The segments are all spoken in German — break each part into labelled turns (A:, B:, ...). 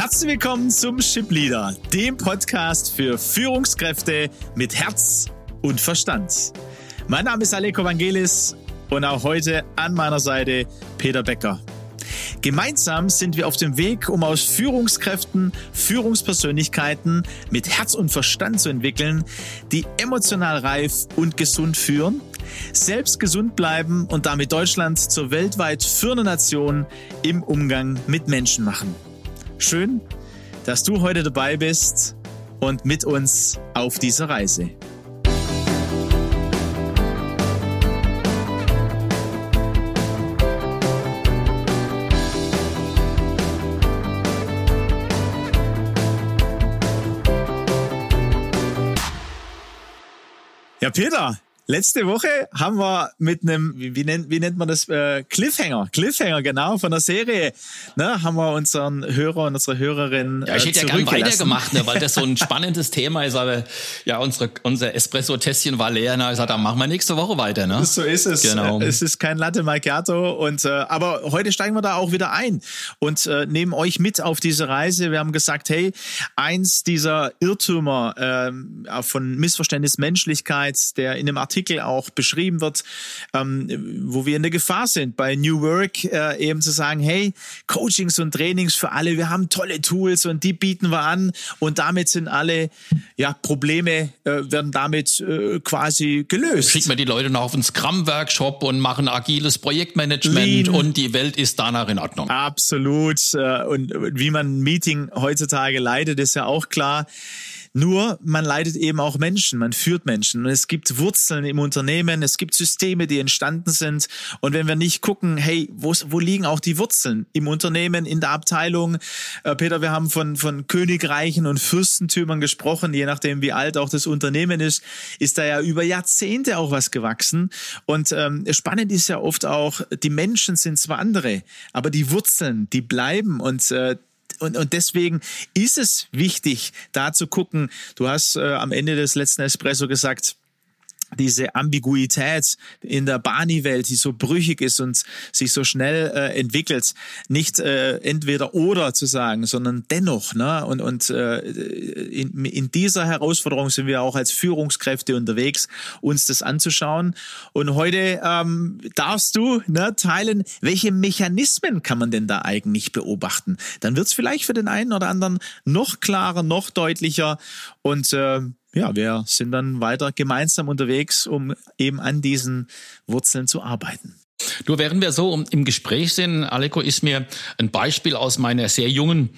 A: Herzlich willkommen zum Ship Leader, dem Podcast für Führungskräfte mit Herz und Verstand. Mein Name ist Aleko Vangelis und auch heute an meiner Seite Peter Becker. Gemeinsam sind wir auf dem Weg, um aus Führungskräften Führungspersönlichkeiten mit Herz und Verstand zu entwickeln, die emotional reif und gesund führen, selbst gesund bleiben und damit Deutschland zur weltweit führenden Nation im Umgang mit Menschen machen. Schön, dass du heute dabei bist und mit uns auf dieser Reise. Ja, Peter, Letzte Woche haben wir mit einem, wie, wie, nennt, wie nennt man das, äh, Cliffhanger, Cliffhanger, genau, von der Serie, ne, haben wir unseren Hörer und unsere Hörerin
B: Ja, ich hätte ja gern weitergemacht, ne, weil das so ein spannendes Thema ist, aber ja, unsere, unser Espresso-Tässchen war leer, na, ich sag, dann machen wir nächste Woche weiter, ne?
A: So ist es. Genau. Es ist kein Latte Macchiato und, äh, aber heute steigen wir da auch wieder ein und äh, nehmen euch mit auf diese Reise. Wir haben gesagt, hey, eins dieser Irrtümer äh, von Missverständnis Menschlichkeit, der in dem Artikel Artikel auch beschrieben wird, ähm, wo wir in der Gefahr sind, bei New Work äh, eben zu sagen, hey, Coachings und Trainings für alle, wir haben tolle Tools und die bieten wir an und damit sind alle ja, Probleme äh, werden damit äh, quasi gelöst.
B: Schicken wir die Leute noch auf einen Scrum-Workshop und machen agiles Projektmanagement Lean. und die Welt ist danach in Ordnung.
A: Absolut. Äh, und wie man ein Meeting heutzutage leitet, ist ja auch klar. Nur man leitet eben auch Menschen, man führt Menschen. Und es gibt Wurzeln im Unternehmen, es gibt Systeme, die entstanden sind. Und wenn wir nicht gucken, hey, wo, wo liegen auch die Wurzeln? Im Unternehmen, in der Abteilung. Äh, Peter, wir haben von, von Königreichen und Fürstentümern gesprochen, je nachdem, wie alt auch das Unternehmen ist, ist da ja über Jahrzehnte auch was gewachsen. Und ähm, spannend ist ja oft auch, die Menschen sind zwar andere, aber die Wurzeln, die bleiben. Und äh, und, und deswegen ist es wichtig, da zu gucken. Du hast äh, am Ende des letzten Espresso gesagt, diese Ambiguität in der Bani-Welt, die so brüchig ist und sich so schnell äh, entwickelt, nicht äh, entweder oder zu sagen, sondern dennoch. Ne? Und, und äh, in, in dieser Herausforderung sind wir auch als Führungskräfte unterwegs, uns das anzuschauen. Und heute ähm, darfst du ne, teilen, welche Mechanismen kann man denn da eigentlich beobachten? Dann wird es vielleicht für den einen oder anderen noch klarer, noch deutlicher. Und äh, ja, wir sind dann weiter gemeinsam unterwegs, um eben an diesen Wurzeln zu arbeiten.
B: Du, während wir so im Gespräch sind, Aleko, ist mir ein Beispiel aus meiner sehr jungen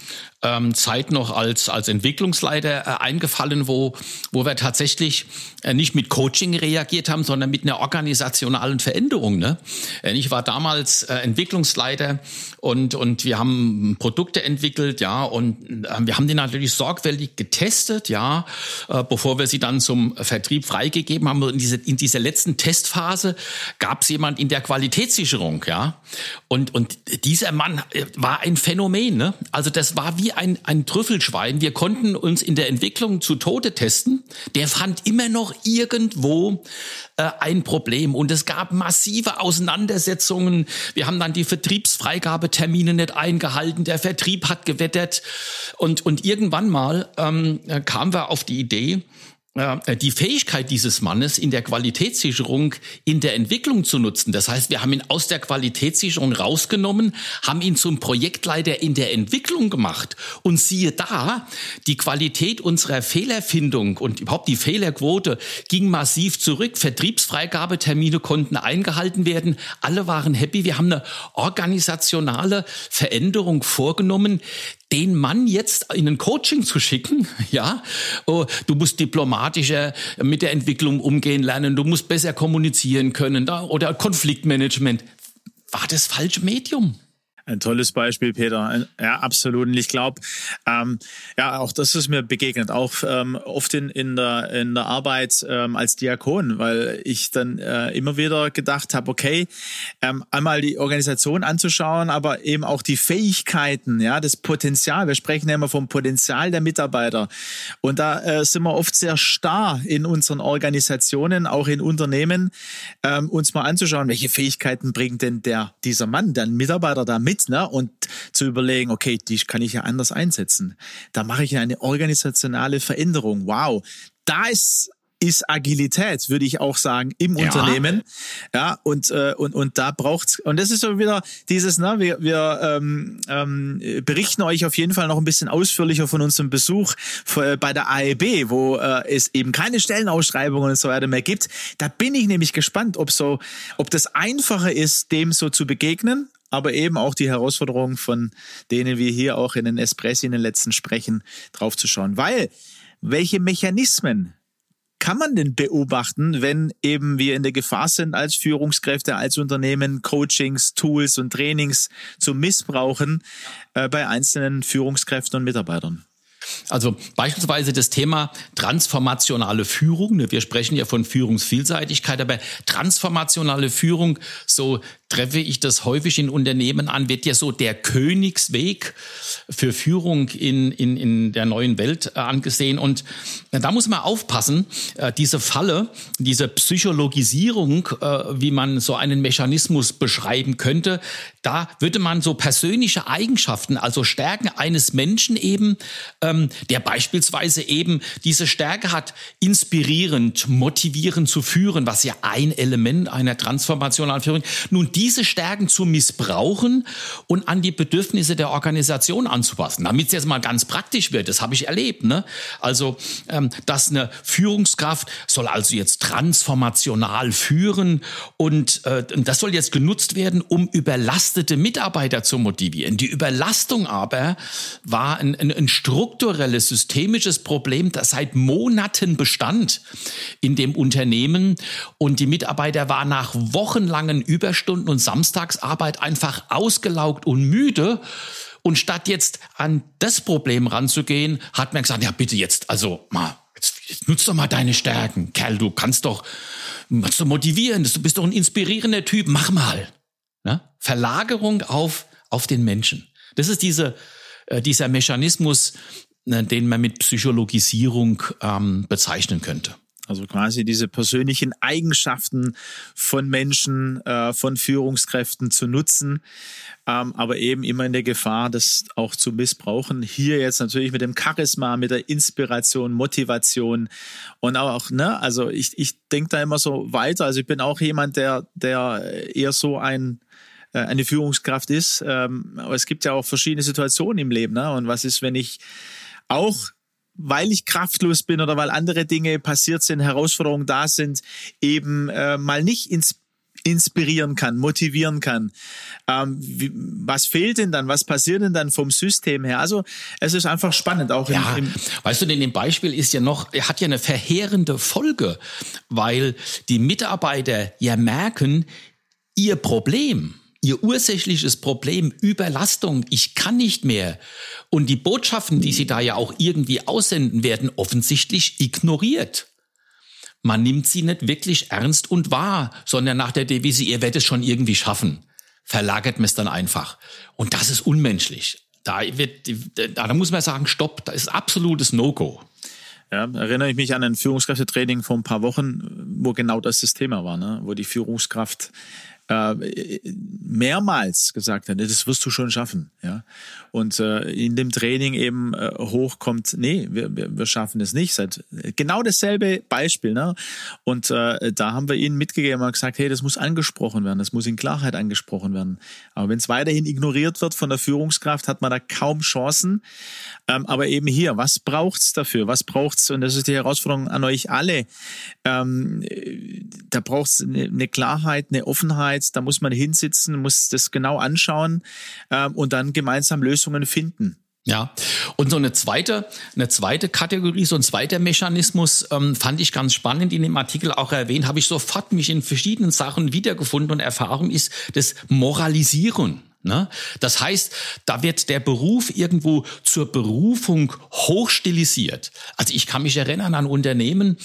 B: ähm, Zeit noch als, als Entwicklungsleiter äh, eingefallen, wo, wo wir tatsächlich äh, nicht mit Coaching reagiert haben, sondern mit einer organisationalen Veränderung. Ne? Äh, ich war damals äh, Entwicklungsleiter und, und wir haben Produkte entwickelt, ja, und äh, wir haben die natürlich sorgfältig getestet, ja, äh, bevor wir sie dann zum Vertrieb freigegeben haben. In, diese, in dieser letzten Testphase gab es jemand in der Qualitätssicherung, ja. Und, und dieser Mann äh, war ein Phänomen, ne? Also das war wie ein, ein Trüffelschwein. Wir konnten uns in der Entwicklung zu Tode testen. Der fand immer noch irgendwo äh, ein Problem und es gab massive Auseinandersetzungen. Wir haben dann die Vertriebsfreigabetermine nicht eingehalten. Der Vertrieb hat gewettert und, und irgendwann mal ähm, kamen wir auf die Idee, äh, die Fähigkeit dieses Mannes in der Qualitätssicherung in der Entwicklung zu nutzen. Das heißt, wir haben ihn aus der Qualitätssicherung rausgenommen, haben ihn zum Projektleiter in der Entwicklung gemacht. Und siehe da, die Qualität unserer Fehlerfindung und überhaupt die Fehlerquote ging massiv zurück. Vertriebsfreigabetermine konnten eingehalten werden. Alle waren happy. Wir haben eine organisationale Veränderung vorgenommen, den Mann jetzt in ein Coaching zu schicken, ja, oh, du musst diplomatischer mit der Entwicklung umgehen lernen, du musst besser kommunizieren können da, oder Konfliktmanagement, war das falsche Medium.
A: Ein tolles Beispiel, Peter. Ja, absolut. Und ich glaube, ähm, ja, auch das ist mir begegnet, auch ähm, oft in, in, der, in der Arbeit ähm, als Diakon, weil ich dann äh, immer wieder gedacht habe, okay, ähm, einmal die Organisation anzuschauen, aber eben auch die Fähigkeiten, ja, das Potenzial. Wir sprechen ja immer vom Potenzial der Mitarbeiter. Und da äh, sind wir oft sehr starr in unseren Organisationen, auch in Unternehmen, ähm, uns mal anzuschauen, welche Fähigkeiten bringt denn der, dieser Mann, der Mitarbeiter da mit? Mit, ne? Und zu überlegen, okay, die kann ich ja anders einsetzen. Da mache ich eine organisationale Veränderung. Wow. Da ist ist Agilität, würde ich auch sagen, im ja. Unternehmen. Ja, und, äh, und, und da braucht's, und das ist so wieder dieses, ne, wir, wir ähm, ähm, berichten euch auf jeden Fall noch ein bisschen ausführlicher von unserem Besuch äh, bei der AEB, wo äh, es eben keine Stellenausschreibungen und so weiter mehr gibt. Da bin ich nämlich gespannt, ob so, ob das einfacher ist, dem so zu begegnen, aber eben auch die Herausforderungen, von denen wir hier auch in den Espressi in den letzten sprechen, draufzuschauen. Weil welche Mechanismen kann man denn beobachten, wenn eben wir in der Gefahr sind, als Führungskräfte, als Unternehmen Coachings, Tools und Trainings zu missbrauchen äh, bei einzelnen Führungskräften und Mitarbeitern?
B: Also beispielsweise das Thema transformationale Führung. Ne, wir sprechen ja von Führungsvielseitigkeit, aber transformationale Führung, so treffe ich das häufig in Unternehmen an, wird ja so der Königsweg für Führung in, in, in der neuen Welt äh, angesehen. Und da muss man aufpassen, äh, diese Falle, diese Psychologisierung, äh, wie man so einen Mechanismus beschreiben könnte, da würde man so persönliche Eigenschaften, also Stärken eines Menschen eben, ähm, der beispielsweise eben diese Stärke hat, inspirierend, motivierend zu führen, was ja ein Element einer transformationalen Führung. Nun, diese Stärken zu missbrauchen und an die Bedürfnisse der Organisation anzupassen. Damit es jetzt mal ganz praktisch wird, das habe ich erlebt. Ne? Also, ähm, dass eine Führungskraft soll also jetzt transformational führen und äh, das soll jetzt genutzt werden, um überlastete Mitarbeiter zu motivieren. Die Überlastung aber war ein, ein, ein strukturelles, systemisches Problem, das seit Monaten bestand in dem Unternehmen und die Mitarbeiter waren nach wochenlangen Überstunden und Samstagsarbeit einfach ausgelaugt und müde. Und statt jetzt an das Problem ranzugehen, hat man gesagt, ja bitte jetzt, also mal, jetzt, jetzt nutz doch mal deine Stärken. Kerl, du kannst doch, kannst doch motivieren, du bist doch ein inspirierender Typ, mach mal. Ne? Verlagerung auf, auf den Menschen. Das ist diese, äh, dieser Mechanismus, den man mit Psychologisierung ähm, bezeichnen könnte.
A: Also quasi diese persönlichen Eigenschaften von Menschen, äh, von Führungskräften zu nutzen, ähm, aber eben immer in der Gefahr, das auch zu missbrauchen. Hier jetzt natürlich mit dem Charisma, mit der Inspiration, Motivation und auch, ne, also ich, ich denke da immer so weiter. Also ich bin auch jemand, der, der eher so ein äh, eine Führungskraft ist. Ähm, aber es gibt ja auch verschiedene Situationen im Leben. Ne? Und was ist, wenn ich auch weil ich kraftlos bin oder weil andere Dinge passiert sind, Herausforderungen da sind, eben äh, mal nicht ins inspirieren kann, motivieren kann. Ähm, wie, was fehlt denn dann? Was passiert denn dann vom System her? Also es ist einfach spannend auch.
B: Ja, im, im weißt du, denn dem Beispiel ist ja noch, er hat ja eine verheerende Folge, weil die Mitarbeiter ja merken, ihr Problem ihr ursächliches Problem Überlastung, ich kann nicht mehr. Und die Botschaften, die sie da ja auch irgendwie aussenden, werden offensichtlich ignoriert. Man nimmt sie nicht wirklich ernst und wahr, sondern nach der Devise, ihr werdet es schon irgendwie schaffen. Verlagert man es dann einfach. Und das ist unmenschlich. Da, wird, da muss man sagen, stopp, da ist absolutes No-Go.
A: Ja, erinnere ich mich an ein Führungskräftetraining vor ein paar Wochen, wo genau das das Thema war, ne? wo die Führungskraft äh, mehrmals gesagt hat, das wirst du schon schaffen. Ja? Und äh, in dem Training eben äh, hochkommt, nee, wir, wir, schaffen es nicht. Seit genau dasselbe Beispiel. Ne? Und äh, da haben wir ihnen mitgegeben und gesagt, hey, das muss angesprochen werden, das muss in Klarheit angesprochen werden. Aber wenn es weiterhin ignoriert wird von der Führungskraft, hat man da kaum Chancen. Ähm, aber eben hier, was braucht's dafür? Was braucht's? Und das ist die Herausforderung an euch alle. Ähm, da braucht's eine, eine Klarheit, eine Offenheit Arbeit, da muss man hinsitzen, muss das genau anschauen ähm, und dann gemeinsam Lösungen finden.
B: Ja, und so eine zweite, eine zweite Kategorie, so ein zweiter Mechanismus ähm, fand ich ganz spannend in dem Artikel auch erwähnt, habe ich sofort mich in verschiedenen Sachen wiedergefunden und Erfahrung ist das Moralisieren. Ne? Das heißt, da wird der Beruf irgendwo zur Berufung hochstilisiert. Also ich kann mich erinnern an Unternehmen,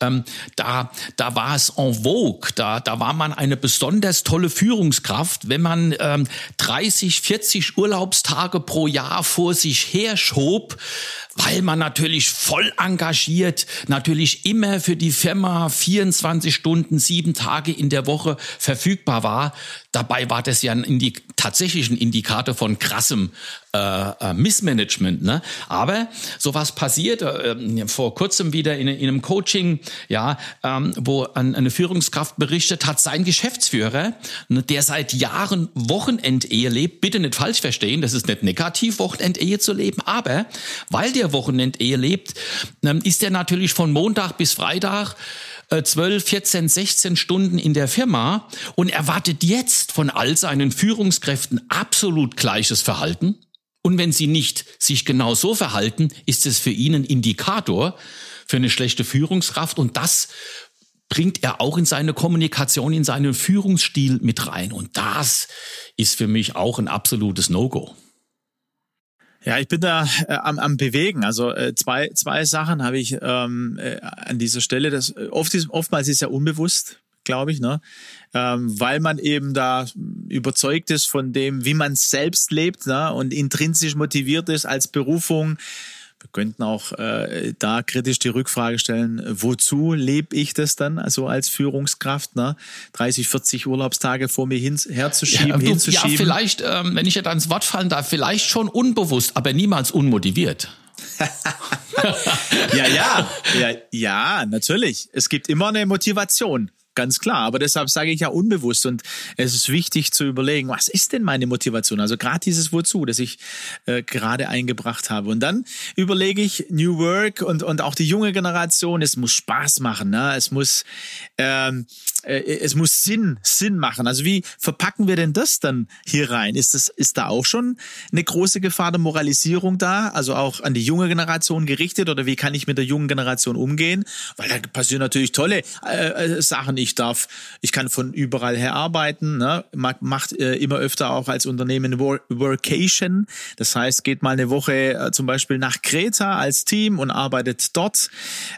B: ähm, da, da war es en vogue, da, da war man eine besonders tolle Führungskraft, wenn man ähm, 30, 40 Urlaubstage pro Jahr vor sich her schob, weil man natürlich voll engagiert, natürlich immer für die Firma 24 Stunden, sieben Tage in der Woche verfügbar war Dabei war das ja ein Indi tatsächlich ein Indikator von krassem äh, äh, Missmanagement. Ne? Aber sowas passiert äh, vor kurzem wieder in, in einem Coaching, ja, ähm, wo an, eine Führungskraft berichtet hat, sein Geschäftsführer, ne, der seit Jahren Wochenendehe lebt, bitte nicht falsch verstehen, das ist nicht negativ, Wochenendehe zu leben, aber weil der Wochenendehe lebt, ähm, ist er natürlich von Montag bis Freitag 12, 14, 16 Stunden in der Firma und erwartet jetzt von all seinen Führungskräften absolut gleiches Verhalten. Und wenn sie nicht sich genau so verhalten, ist es für ihn ein Indikator für eine schlechte Führungskraft und das bringt er auch in seine Kommunikation, in seinen Führungsstil mit rein. Und das ist für mich auch ein absolutes No-Go.
A: Ja, ich bin da äh, am, am Bewegen. Also äh, zwei, zwei Sachen habe ich ähm, äh, an dieser Stelle. Das äh, oft ist, oftmals ist ja unbewusst, glaube ich, ne? Ähm, weil man eben da überzeugt ist von dem, wie man selbst lebt ne? und intrinsisch motiviert ist als Berufung wir könnten auch äh, da kritisch die Rückfrage stellen, wozu lebe ich das dann also als Führungskraft, ne? 30, 40 Urlaubstage vor mir hin, herzuschieben, ja, hinzuschieben.
B: Ja, vielleicht, ähm, wenn ich jetzt ans Wort fallen darf, vielleicht schon unbewusst, aber niemals unmotiviert.
A: ja, ja, ja, ja, natürlich. Es gibt immer eine Motivation. Ganz klar, aber deshalb sage ich ja unbewusst und es ist wichtig zu überlegen, was ist denn meine Motivation? Also gerade dieses Wozu, das ich äh, gerade eingebracht habe. Und dann überlege ich New Work und, und auch die junge Generation, es muss Spaß machen, ne? es muss ähm, äh, es muss Sinn, Sinn machen. Also wie verpacken wir denn das dann hier rein? Ist das, ist da auch schon eine große Gefahr der Moralisierung da? Also auch an die junge Generation gerichtet oder wie kann ich mit der jungen Generation umgehen? Weil da passieren natürlich tolle äh, äh Sachen. Ich darf, ich kann von überall her arbeiten, ne? macht äh, immer öfter auch als Unternehmen Workation. Das heißt, geht mal eine Woche äh, zum Beispiel nach Kreta als Team und arbeitet dort.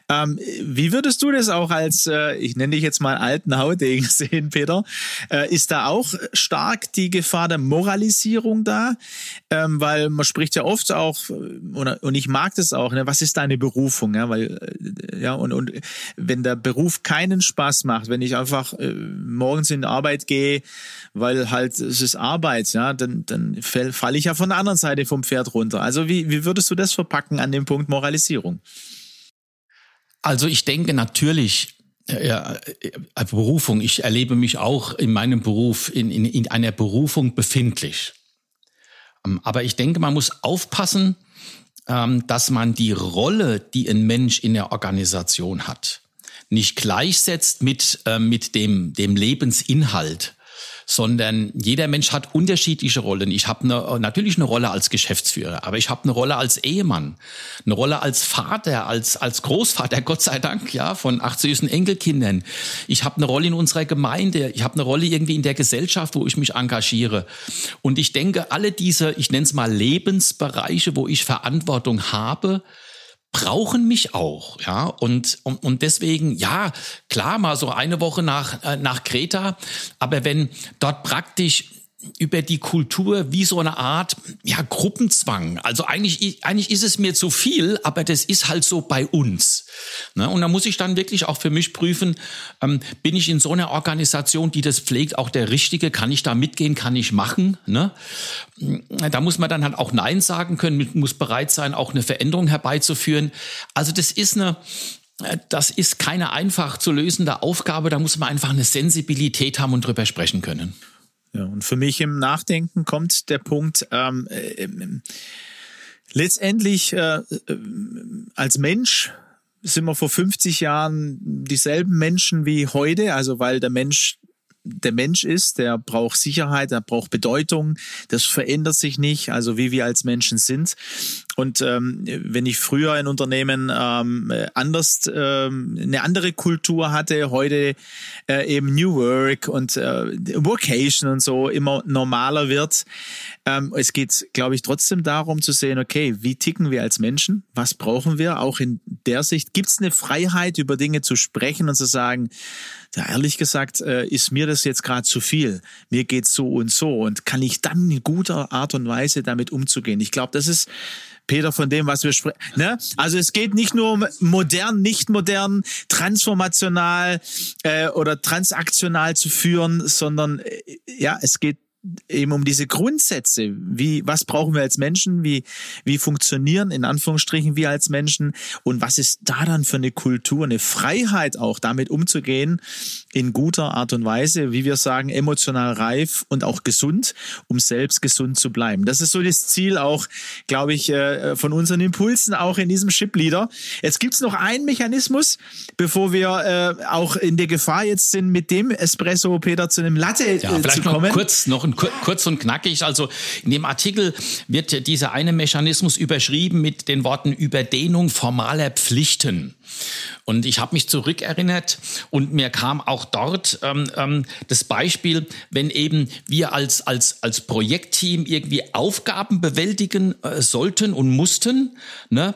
A: Ähm, wie würdest du das auch als, äh, ich nenne dich jetzt mal alten Haudegen sehen, Peter. Äh, ist da auch stark die Gefahr der Moralisierung da? Ähm, weil man spricht ja oft auch, und, und ich mag das auch, ne? was ist deine Berufung? Ja, weil, äh, ja, und, und wenn der Beruf keinen Spaß macht, wenn ich einfach äh, morgens in die Arbeit gehe, weil halt es ist Arbeit, ja, dann, dann falle ich ja von der anderen Seite vom Pferd runter. Also wie, wie würdest du das verpacken an dem Punkt Moralisierung?
B: Also ich denke natürlich, ja, äh, Berufung. Ich erlebe mich auch in meinem Beruf, in, in, in einer Berufung befindlich. Ähm, aber ich denke, man muss aufpassen, ähm, dass man die Rolle, die ein Mensch in der Organisation hat, nicht gleichsetzt mit, äh, mit dem, dem Lebensinhalt sondern jeder Mensch hat unterschiedliche Rollen. Ich habe eine, natürlich eine Rolle als Geschäftsführer, aber ich habe eine Rolle als Ehemann, eine Rolle als Vater, als als Großvater, Gott sei Dank, ja, von acht süßen Enkelkindern. Ich habe eine Rolle in unserer Gemeinde, ich habe eine Rolle irgendwie in der Gesellschaft, wo ich mich engagiere. Und ich denke, alle diese, ich nenne es mal Lebensbereiche, wo ich Verantwortung habe, brauchen mich auch, ja, und, und, und deswegen, ja, klar, mal so eine Woche nach, äh, nach Kreta, aber wenn dort praktisch über die Kultur wie so eine Art ja Gruppenzwang. Also eigentlich eigentlich ist es mir zu viel, aber das ist halt so bei uns. Ne? Und da muss ich dann wirklich auch für mich prüfen, ähm, bin ich in so einer Organisation, die das pflegt, auch der Richtige? Kann ich da mitgehen? Kann ich machen? Ne? Da muss man dann halt auch Nein sagen können, muss bereit sein, auch eine Veränderung herbeizuführen. Also das ist eine äh, das ist keine einfach zu lösende Aufgabe, da muss man einfach eine Sensibilität haben und drüber sprechen können.
A: Ja, und für mich im Nachdenken kommt der Punkt, ähm, äh, letztendlich äh, äh, als Mensch sind wir vor 50 Jahren dieselben Menschen wie heute, also weil der Mensch der Mensch ist, der braucht Sicherheit, der braucht Bedeutung, das verändert sich nicht, also wie wir als Menschen sind. Und ähm, wenn ich früher ein Unternehmen ähm, anders ähm, eine andere Kultur hatte, heute äh, eben New Work und äh, Vocation und so immer normaler wird. Ähm, es geht, glaube ich, trotzdem darum zu sehen, okay, wie ticken wir als Menschen? Was brauchen wir? Auch in der Sicht gibt es eine Freiheit, über Dinge zu sprechen und zu sagen, ja, ehrlich gesagt, äh, ist mir das jetzt gerade zu viel. Mir geht's so und so und kann ich dann in guter Art und Weise damit umzugehen. Ich glaube, das ist Peter, von dem, was wir sprechen. Ne? Also es geht nicht nur um modern, nicht modern, transformational äh, oder transaktional zu führen, sondern äh, ja, es geht eben um diese Grundsätze. Wie, was brauchen wir als Menschen? Wie, wie funktionieren in Anführungsstrichen wir als Menschen? Und was ist da dann für eine Kultur, eine Freiheit auch damit umzugehen in guter Art und Weise, wie wir sagen, emotional reif und auch gesund, um selbst gesund zu bleiben. Das ist so das Ziel auch, glaube ich, äh, von unseren Impulsen auch in diesem Ship-Leader. Jetzt gibt's noch einen Mechanismus, bevor wir äh, auch in der Gefahr jetzt sind, mit dem Espresso, Peter, zu einem Latte äh,
B: ja, vielleicht
A: zu kommen.
B: Noch kurz, noch ein kurz und knackig. Also in dem Artikel wird dieser eine Mechanismus überschrieben mit den Worten Überdehnung formaler Pflichten. Und ich habe mich zurückerinnert und mir kam auch dort ähm, ähm, das Beispiel, wenn eben wir als, als, als Projektteam irgendwie Aufgaben bewältigen äh, sollten und mussten, ne?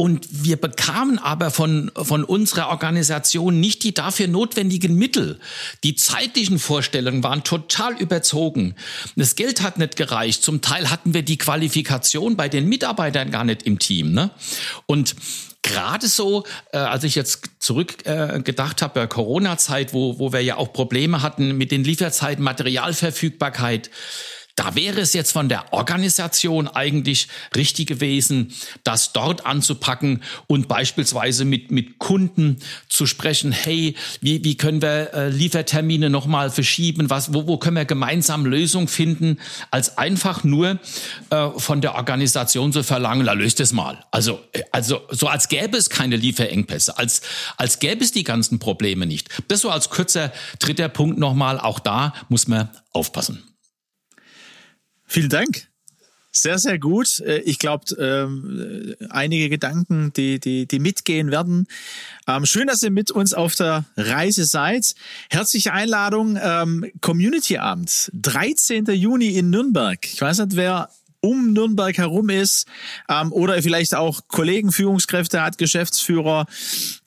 B: Und wir bekamen aber von, von unserer Organisation nicht die dafür notwendigen Mittel. Die zeitlichen Vorstellungen waren total überzogen. Das Geld hat nicht gereicht. Zum Teil hatten wir die Qualifikation bei den Mitarbeitern gar nicht im Team. Ne? Und gerade so, äh, als ich jetzt zurück äh, gedacht habe, bei Corona-Zeit, wo, wo wir ja auch Probleme hatten mit den Lieferzeiten, Materialverfügbarkeit, da wäre es jetzt von der Organisation eigentlich richtig gewesen, das dort anzupacken und beispielsweise mit, mit Kunden zu sprechen, hey, wie, wie können wir äh, Liefertermine nochmal verschieben, was, wo, wo können wir gemeinsam Lösungen finden, als einfach nur äh, von der Organisation zu verlangen, la löst es mal. Also, äh, also so als gäbe es keine Lieferengpässe, als, als gäbe es die ganzen Probleme nicht. Das so als kurzer dritter Punkt nochmal, auch da muss man aufpassen.
A: Vielen Dank. Sehr, sehr gut. Äh, ich glaube, ähm, einige Gedanken, die, die, die mitgehen werden. Ähm, schön, dass ihr mit uns auf der Reise seid. Herzliche Einladung, ähm, Community Abend, 13. Juni in Nürnberg. Ich weiß nicht, wer um Nürnberg herum ist ähm, oder vielleicht auch Kollegen, Führungskräfte hat, Geschäftsführer,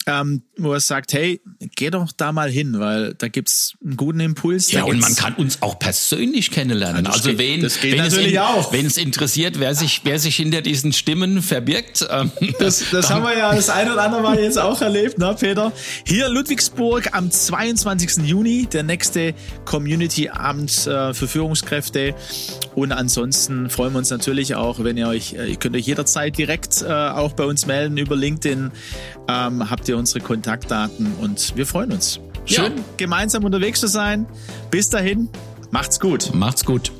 A: ähm, wo er sagt, hey, geh doch da mal hin, weil da gibt's einen guten Impuls.
B: Ja, und man kann uns auch persönlich kennenlernen. Ja, also
A: geht,
B: wen, wenn
A: natürlich
B: es in. Wenn es interessiert, wer sich, wer sich hinter diesen Stimmen verbirgt. Ähm,
A: das das haben wir ja das ein oder andere Mal jetzt auch erlebt, ne, Peter? Hier Ludwigsburg am 22. Juni, der nächste Community-Abend äh, für Führungskräfte. Und ansonsten freuen wir uns natürlich auch, wenn ihr euch, äh, ihr könnt euch jederzeit direkt äh, auch bei uns melden über LinkedIn. Ähm, habt ihr unsere Kontaktdaten und wir freuen uns. Schön, ja. gemeinsam unterwegs zu sein. Bis dahin, macht's gut.
B: Macht's gut.